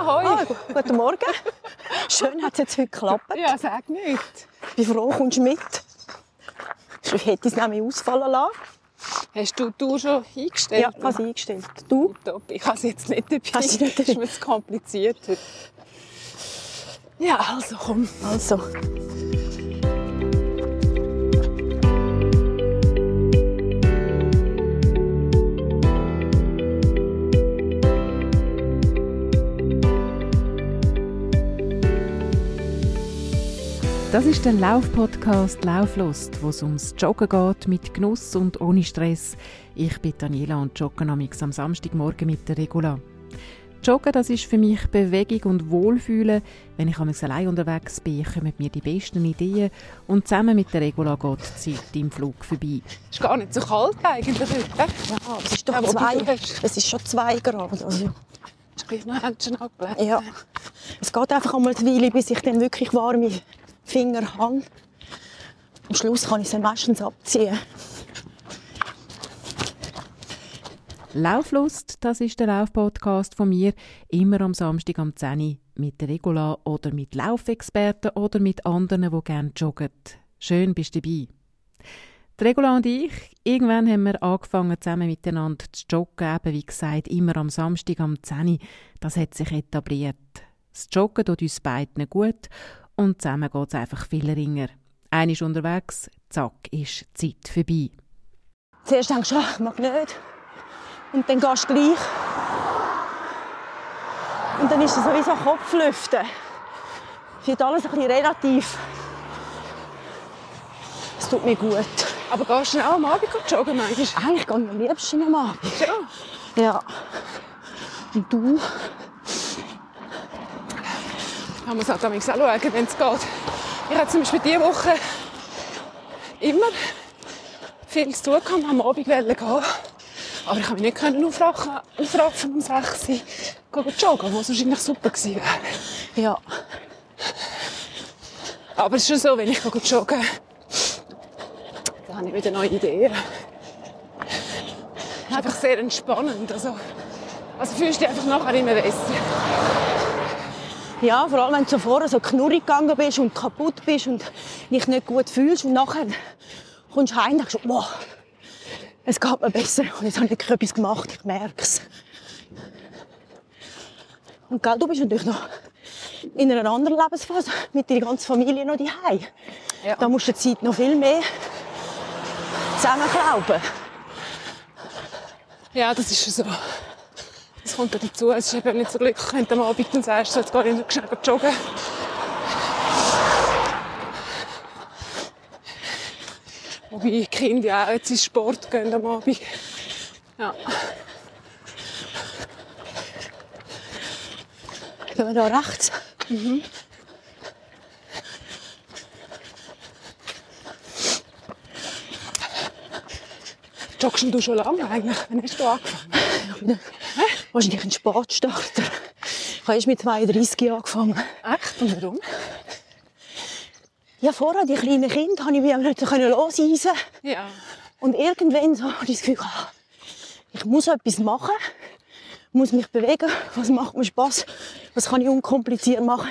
Hoi. Ah, gu- guten Morgen. Schön hat es jetzt heute geklappt. Ja, sag nicht. Ich bin froh, kommst du mit. Ich hätte es nämlich ausfallen lassen. Hast du die Tour schon eingestellt? Ja, ich habe es eingestellt. Du? Top. Ich habe es jetzt nicht dabei. Hast du nicht Das ist dabei? mir zu kompliziert. Ja, also komm. Also. Das ist der Lauf-Podcast Lauflust, wo es ums Joggen geht, mit Genuss und ohne Stress. Ich bin Daniela und jogge am Samstagmorgen mit der Regula. Joggen, das ist für mich Bewegung und Wohlfühlen. Wenn ich allein unterwegs bin, kommen mir die besten Ideen und zusammen mit der Regula geht die Zeit im Flug vorbei. Ist gar nicht so kalt eigentlich heute. Ja, es ist doch Ja, wobei zwei, du hast- es ist schon zwei Grad. Also, Ist gleich noch Händchen ja. Es geht einfach einmal eine Weile, bis ich dann wirklich warme Finger habe. Am Schluss kann ich sie meistens abziehen. Lauflust, das ist der Laufpodcast von mir, immer am Samstag am 10 Uhr mit Regula oder mit Laufexperten oder mit anderen, die gerne joggen. Schön bist du dabei. Die Regula und ich, irgendwann haben wir angefangen, zusammen miteinander zu joggen, eben wie gesagt, immer am Samstag am 10 Uhr. Das hat sich etabliert. Das Joggen tut uns beiden gut und zusammen geht es einfach viel ringer. Einer ist unterwegs, zack, ist die Zeit vorbei. Zuerst denkst du, ach, ich mag nicht. Und dann gehst du gleich. Und dann ist es sowieso Kopflüften. Es wird alles ein bisschen relativ. Es tut mir gut. Aber gehst du auch am Abend joggen, du? Eigentlich gehe ich am liebsten am Abend. Ja. Ja. Und du? Man muss halt auch schauen, wenn es geht. Ich hatte zum Beispiel diese Woche immer viel zu tun gehabt, am Abend gehen. Aber ich konnte mich nicht aufraffen, aufraffen um 6 Uhr gehen joggen, was wahrscheinlich super gewesen wäre. Ja. Aber es ist schon so, wenn ich gehe joggen dann habe ich wieder neue Ideen. Es ist einfach sehr entspannend. Also, also fühlst du dich einfach nachher immer besser. Ja, vor allem wenn du vorher so knurrig gegangen bist und kaputt bist und dich nicht gut fühlst und nachher kommst du heim und denkst, wow, es geht mir besser und jetzt habe ich etwas gemacht, ich merke es. Und gell, du bist natürlich noch in einer anderen Lebensphase mit deiner ganzen Familie noch daheim. Ja. Da musst du die Zeit noch viel mehr zusammenklauben. Ja, das ist schon so. Das kommt auch dazu. Es ist eben nicht so glücklich, wenn du am Abend dann sagst, jetzt gehe ich noch schnell joggen. Wobei die Kinder ja auch jetzt ins Sport gehen am Abend. Ja. Gehen wir da rechts? Joggst denn du schon lange eigentlich? Wann hast du angefangen? Wahrscheinlich ein Sportstarter. Ich habe erst mit 32 Jahren angefangen. Echt? Und warum? Ja, vorher, die kleinen Kinder, konnte ich mich nicht loseisen. Ja. Und irgendwann so hatte ich das Gefühl, ah, ich muss etwas machen, muss mich bewegen, was macht mir Spass, was kann ich unkompliziert machen.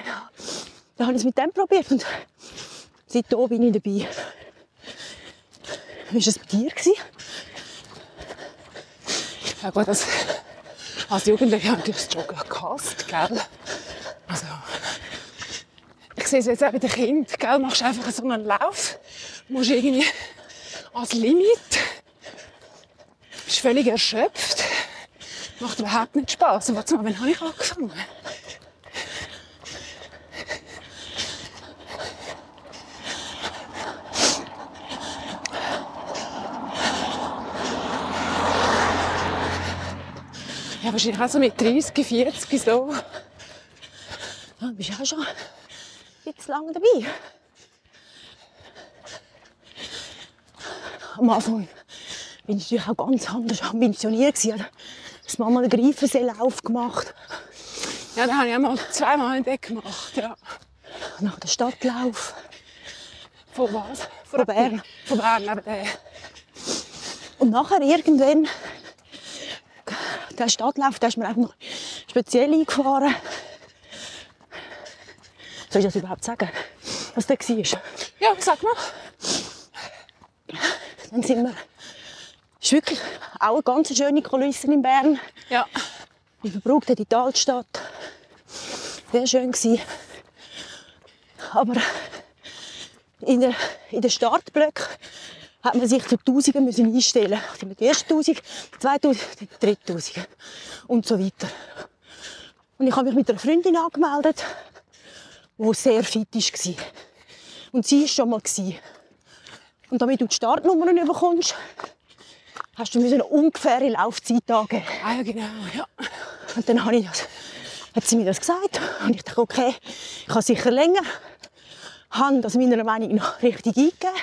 Dann habe ich es mit dem probiert und seitdem bin ich dabei. Wie war es bei dir? Ja gut, das, als Jugendliche habe ich das Joggen gehasst, gell? Also, ich sehe es jetzt auch bei den Kindern, gell? Machst einfach so einen Lauf, musst irgendwie ans Limit, bist völlig erschöpft, macht überhaupt nicht Spaß. Und mal, wann habe ich angefangen? Ja, wahrscheinlich auch so mit 30, 40 so. Du bist auch schon jetzt lange dabei. Am Anfang bin ich natürlich auch ganz anders ambitioniert. Ich habe das Mama einen Greifenseelauf gemacht, Ja, den habe ich einmal zweimal entdeckt gemacht. Ja. nach dem Stadtlauf. Von was? Von Bern. Von Bern, eben der. Und nachher irgendwann, der Stadtlauf, da ist mir einfach noch speziell eingefahren. Soll ich das überhaupt sagen? Was da war? Ja, sag mal. Dann sind wir... Es ist wirklich auch eine ganz schöne Kulisse in Bern. Ja. Ich verbrauchte die Altstadt. Sehr schön gewesen. Aber in den in der Startblöcken hat man sich zu Tausenden müssen einstellen. müssen. Die ersten Tausend, die 2000, die 3000 und so weiter. Und ich habe mich mit einer Freundin angemeldet, die sehr fit war. Und sie war schon mal. Und damit du die Startnummern bekommst, hast du eine ungefähre Laufzeit angeben. Ah, ja, genau, ja. Und dann habe ich das, hat sie mir das gesagt. Und ich dachte, okay, ich kann sicher länger. Habe das meiner Meinung nach richtig eingegeben.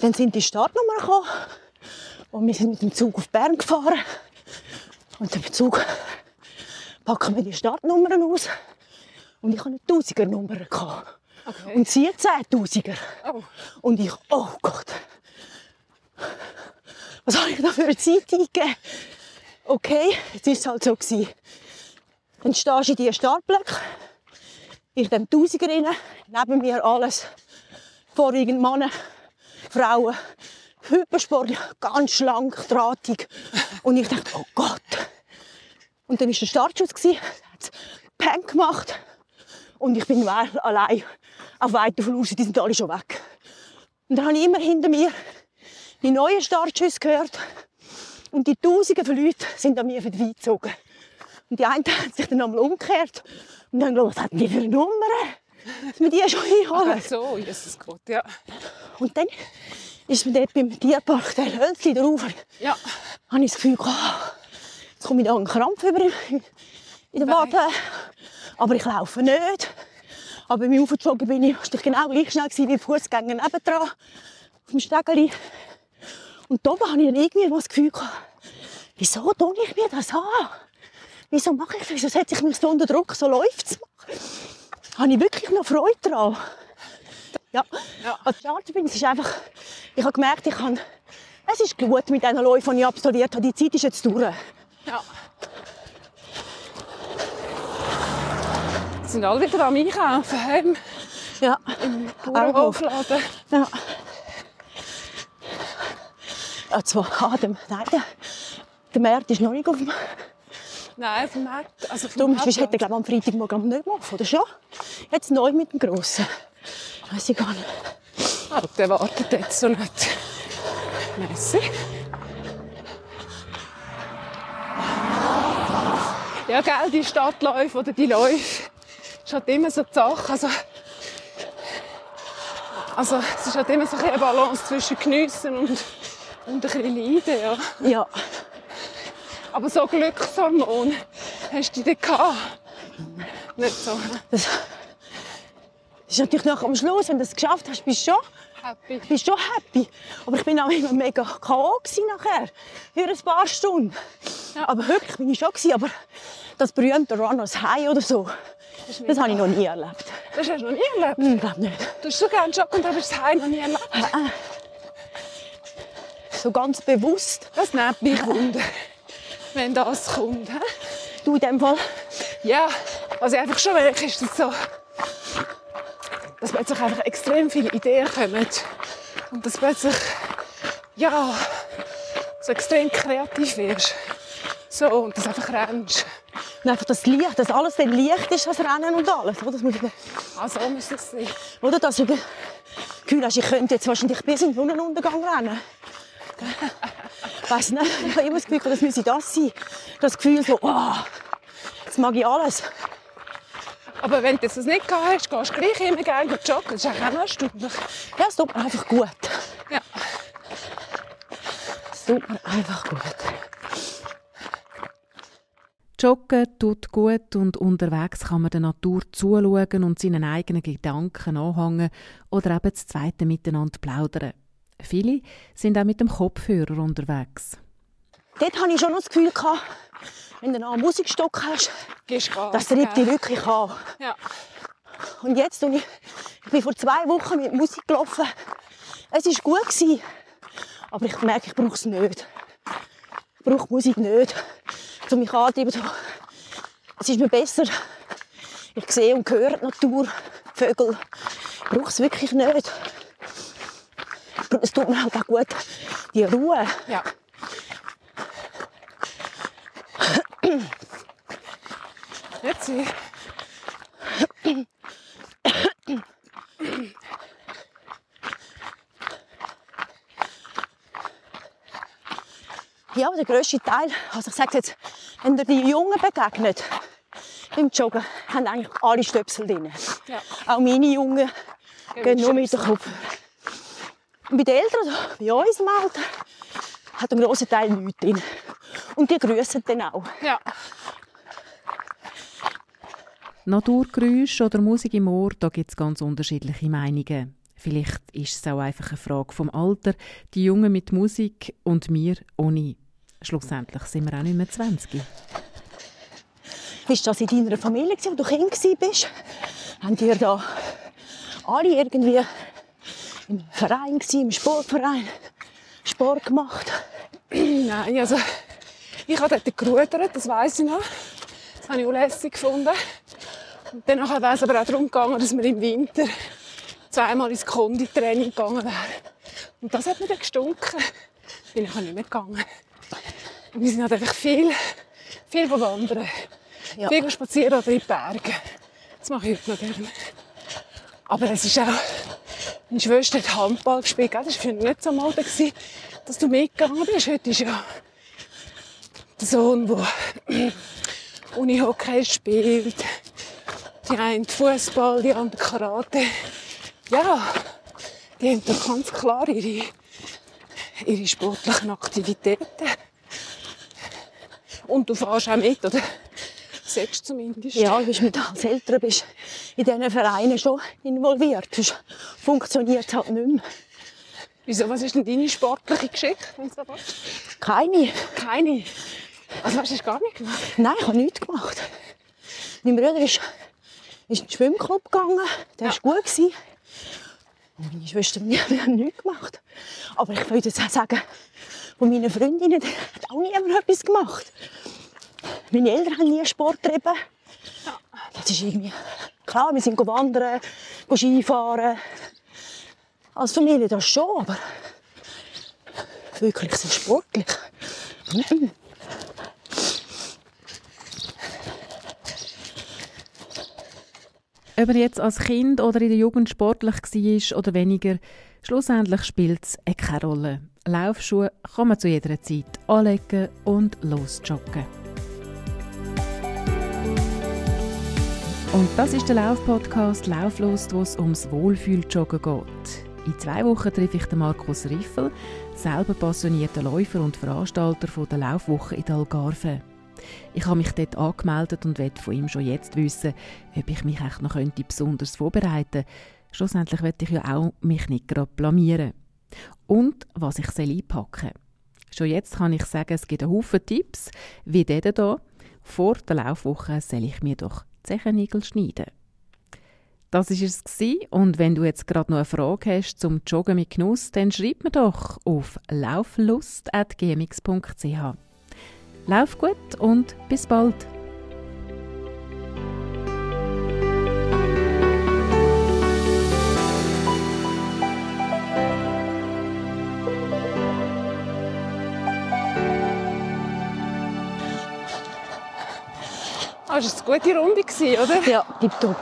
Dann sind die Startnummern gekommen. Und wir sind mit dem Zug auf Bern gefahren. Und im Zug packen wir die Startnummern aus. Und ich hatte eine Tausiger-Nummer. Okay. Und sie hat Zehntausiger. Oh. Und ich, oh Gott. Was habe ich da für eine Zeit eingegeben? Okay, jetzt war es halt so. Gewesen. Dann stehst du in diesen Startblöcken, in dem Tausiger rein, neben mir alles, vorwiegend Männer, Frauen, Hypersport, ganz schlank, drahtig. Und ich dachte, oh Gott. Und dann war der Startschuss, hat Peng gemacht und ich bin allein auf weiter Flur, die sind alle schon weg. Und dann habe ich immer hinter mir die neuen Startschüsse gehört und die Tausende von Leuten sind an mir vorbeigezogen. Und die einen haben sich dann einmal umgekehrt und haben gedacht, was hat die für eine Nummer? Dass wir die schon einholen. Ach so, Jesus Gott, ja. Und dann ist mir dort beim Tierpark der Hölzli drauf. Ja. habe ich das Gefühl, oh, jetzt komme ich da einen Krampf über in der Wade. Aber ich laufe nicht. Aber beim Aufjoggen bin ich, war ich genau gleich schnell wie die Fußgänger nebendran. Auf dem Stegeli. Und da habe ich dann irgendwie das Gefühl gehabt, wieso tue ich mir das an? Wieso mache ich das? Wieso setze ich mich so unter Druck, so läuft es Habe ich wirklich noch Freude daran? Ja. Ja. Als Starter bin ich, es ist einfach, ich habe gemerkt, ich kann, es ist gut mit diesen Läufen, die ich absolviert habe. Die Zeit ist jetzt durch. Ja. Sie sind alle wieder am Einkaufen. Heim Ja. im Bauernhof. Bauernhofladen. Ja. Ja, zwar, ah, der, nein, der, der Markt ist noch nicht auf dem... Nein, auf dem Markt. Also auf Darum hätte glaube am Freitagmorgen nicht offen, oder schon? Jetzt neu mit dem Grossen. Weiß ich gar nicht. Ah, der wartet jetzt so nicht. Messi. Ja, gell, die Stadtläufe oder die Läufe ist halt immer so die Sache. Also, also es ist halt immer so eine Balance zwischen Geniessen und, und ein bisschen Leiden. Ja. Ja, Aber so Glückshormon hast du dort gehabt? Nicht so das, das ist natürlich nach am Schluss, wenn du es geschafft hast, bist du schon, happy. bist schon happy. Aber ich bin auch immer mega K.O. nachher. Für ein paar Stunden. Ja. Aber wirklich bin ich schon gewesen. Aber das berühmte Runners High oder so, das habe ich noch nie erlebt. Das hast du noch nie erlebt. Hm, glaube nicht. Du hast so gerne joggen und hast das Heim noch nie erlebt. So ganz bewusst. Das nimmt mich Wunder, wenn das kommt. hä? Du in dem Fall. Ja, ich einfach schon merke, ist, dass, so, dass plötzlich einfach extrem viele Ideen kommen. Und dass plötzlich, ja, so extrem kreativ wirst. So, und das einfach rennst. Und einfach das Licht, dass alles dann Licht ist, das Rennen und alles. Oder, das muss ich, Also müsste es sein. oder dass du das Gefühl hast, ich könnte jetzt wahrscheinlich bis zum Sonnenuntergang rennen. Weiss nicht, ich habe immer das Gefühl, das müsse das sein. Das Gefühl so, oh, jetzt mag ich alles. Aber wenn du das nicht gehabt hast, gehst du gleich immer gerne joggen. Das ist auch noch erstaunlich. Ja, es tut mir einfach gut. Ja. Es tut mir einfach gut. Joggen tut gut und unterwegs kann man der Natur zuschauen und seinen eigenen Gedanken anhängen oder eben das Zweite miteinander plaudern. Viele sind auch mit dem Kopfhörer unterwegs. Dort hatte ich schon noch das Gefühl, wenn du noch einen Musikstock hast, das treibt dich wirklich an. Ja. Und jetzt, und ich, ich bin vor zwei Wochen mit Musik gelaufen. Es war gut, gewesen, aber ich merke, ich brauche es nicht. Ich brauche Musik nicht, um mich anzutreiben. So, Es ist mir besser, Ich sehe und höre die Natur, die Vögel. Ich brauche es wirklich nicht. Es tut mir halt auch gut, die Ruhe. Ja. Jetzt. Ja, der grösste Teil, also ich sage jetzt, wenn ihr die Jungen begegnet, beim Joggen, haben eigentlich alle Stöpsel drin. Ja. Auch meine Jungen Gehen gehen nur mit dem. Kopf. Und bei den Eltern, also bei uns im Alter, hat ein grosser Teil nichts drin. Und die grüßen dann auch. Ja. Naturgeräusche oder Musik im Ohr, da gibt es ganz unterschiedliche Meinungen. Vielleicht ist es auch einfach eine Frage vom Alter. Die Jungen mit Musik und wir ohne. Schlussendlich sind wir auch nicht mehr 20. Bist du das in deiner Familie, wo du Kind warst? Habt ihr da alle irgendwie im Verein, gewesen, im Sportverein, Sport gemacht? Nein, also ich habe dort gerudert, das weiß ich noch. Das habe ich auch lässig gefunden. Dann wäre es aber auch darum gegangen, dass wir im Winter zweimal ins Konditraining gegangen wären. Und das hat mir dann gestunken. Bin ich auch nicht mehr gegangen. Und wir sind halt einfach viel, viel wandern. Ja. Viel spazieren oder in die Berge. Das mache ich heute noch gerne. Aber es ist auch, meine Schwester hat Handball gespielt. Das war für mich nicht so mal, dass du mitgegangen bist. Heute ist ja der Sohn, der Unihockey spielt. Die einen Fußball, die anderen Karate. Ja, die haben doch ganz klar ihre, ihre sportlichen Aktivitäten. Und du fährst auch mit, oder? Sagst zumindest. Ja, du bist mit als Eltern bist in diesen Vereinen schon involviert. Sonst funktioniert es halt nicht mehr. Wieso, was ist denn deine sportliche Geschichte? Keine. Keine. Also, hast du gar nicht gemacht? Nein, ich habe nichts gemacht. Mein Bruder ist, ist in den Schwimmclub gegangen. Der war gut. Gewesen. Und meine Schwester und ich wir haben nichts gemacht. Aber ich würde jetzt auch sagen, von meinen Freundinnen hat auch niemand etwas gemacht. Meine Eltern haben nie Sport getrieben. Das ist irgendwie... Klar, wir sind wandern, Skifahren. Als Familie das schon, aber wirklich so sportlich. Ob er jetzt als Kind oder in der Jugend sportlich war oder weniger, schlussendlich spielt es eh keine Rolle. Laufschuhe kann man zu jeder Zeit anlegen und losjoggen. Und das ist der Laufpodcast Lauflust, wo es ums Wohlfühljoggen geht. In zwei Wochen treffe ich den Markus Riffel, selber passionierter Läufer und Veranstalter von der Laufwoche in der Algarve. Ich habe mich dort angemeldet und will von ihm schon jetzt wissen, ob ich mich echt noch könnte besonders vorbereiten könnte. Schlussendlich will ich ja auch mich nicht gerade blamieren. Und was ich soll einpacken Schon jetzt kann ich sagen, es gibt einen Haufen Tipps, wie der hier. Vor der Laufwoche soll ich mir doch Zechennägel schneiden. Das war es gewesen. und wenn du jetzt gerade noch eine Frage hast zum Joggen mit Genuss, dann schreib mir doch auf lauflust.gmx.ch. Lauf gut und bis bald! Ah, das war eine gute Runde, oder? Ja, tipptopp.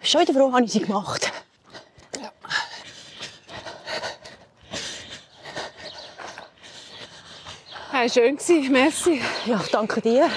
Schon wieder froh, habe ich sie gemacht. Ja, schön gewesen. Merci. Ja, danke dir.